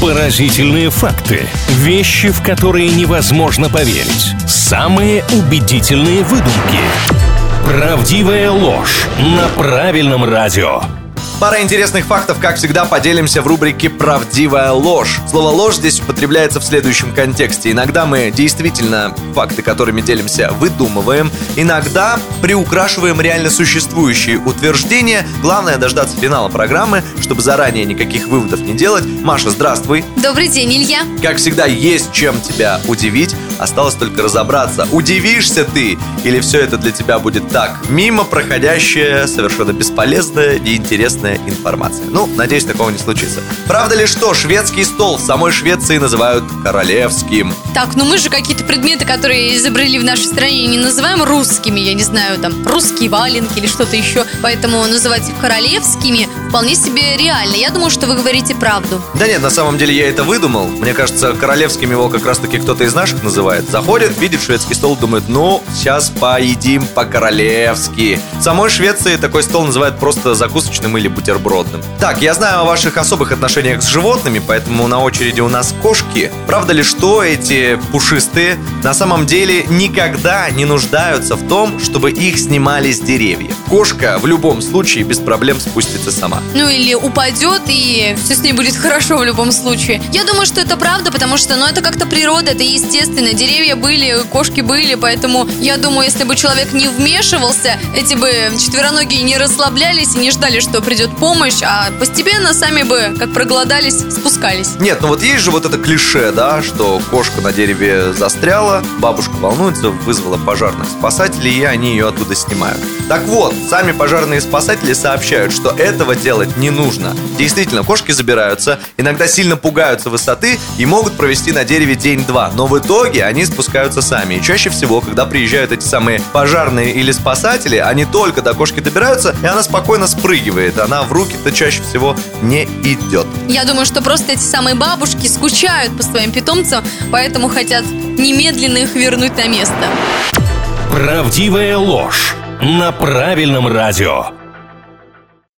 Поразительные факты. Вещи, в которые невозможно поверить. Самые убедительные выдумки. Правдивая ложь на правильном радио. Пара интересных фактов, как всегда, поделимся в рубрике «Правдивая ложь». Слово «ложь» здесь употребляется в следующем контексте. Иногда мы действительно факты, которыми делимся, выдумываем. Иногда приукрашиваем реально существующие утверждения. Главное дождаться финала программы, чтобы заранее никаких выводов не делать. Маша, здравствуй. Добрый день, Илья. Как всегда, есть чем тебя удивить. Осталось только разобраться, удивишься ты или все это для тебя будет так, мимо проходящая, совершенно бесполезная, неинтересная информация. Ну, надеюсь, такого не случится. Правда ли что, шведский стол в самой Швеции называют королевским? Так, ну мы же какие-то предметы, которые изобрели в нашей стране, не называем русскими, я не знаю, там, русские валенки или что-то еще. Поэтому называть их королевскими вполне себе реально. Я думаю, что вы говорите правду. Да нет, на самом деле я это выдумал. Мне кажется, королевским его как раз-таки кто-то из наших называет. Заходит, видит шведский стол, думает, ну, сейчас поедим по-королевски. В самой Швеции такой стол называют просто закусочным или бутербродным. Так, я знаю о ваших особых отношениях с животными, поэтому на очереди у нас кошки. Правда ли, что эти пушистые на самом деле никогда не нуждаются в том, чтобы их снимали с деревьев? Кошка в любом случае без проблем спустится сама. Ну или упадет, и все с ней будет хорошо в любом случае. Я думаю, что это правда, потому что, ну, это как-то природа, это естественно. Деревья были, кошки были, поэтому я думаю, если бы человек не вмешивался, эти бы четвероногие не расслаблялись и не ждали, что придет помощь, а постепенно сами бы, как проголодались, спускались. Нет, ну вот есть же вот это клише, да, что кошка на дереве застряла, бабушка волнуется, вызвала пожарных спасателей, и они ее оттуда снимают. Так вот, сами пожарные спасатели сообщают, что этого делать не нужно. Действительно, кошки забираются, иногда сильно пугаются высоты и могут провести на дереве день-два. Но в итоге они спускаются сами. И чаще всего, когда приезжают эти самые пожарные или спасатели, они только до кошки добираются, и она спокойно спрыгивает. Она в руки-то чаще всего не идет. Я думаю, что просто эти самые бабушки скучают по своим питомцам, поэтому хотят немедленно их вернуть на место. Правдивая ложь на правильном радио.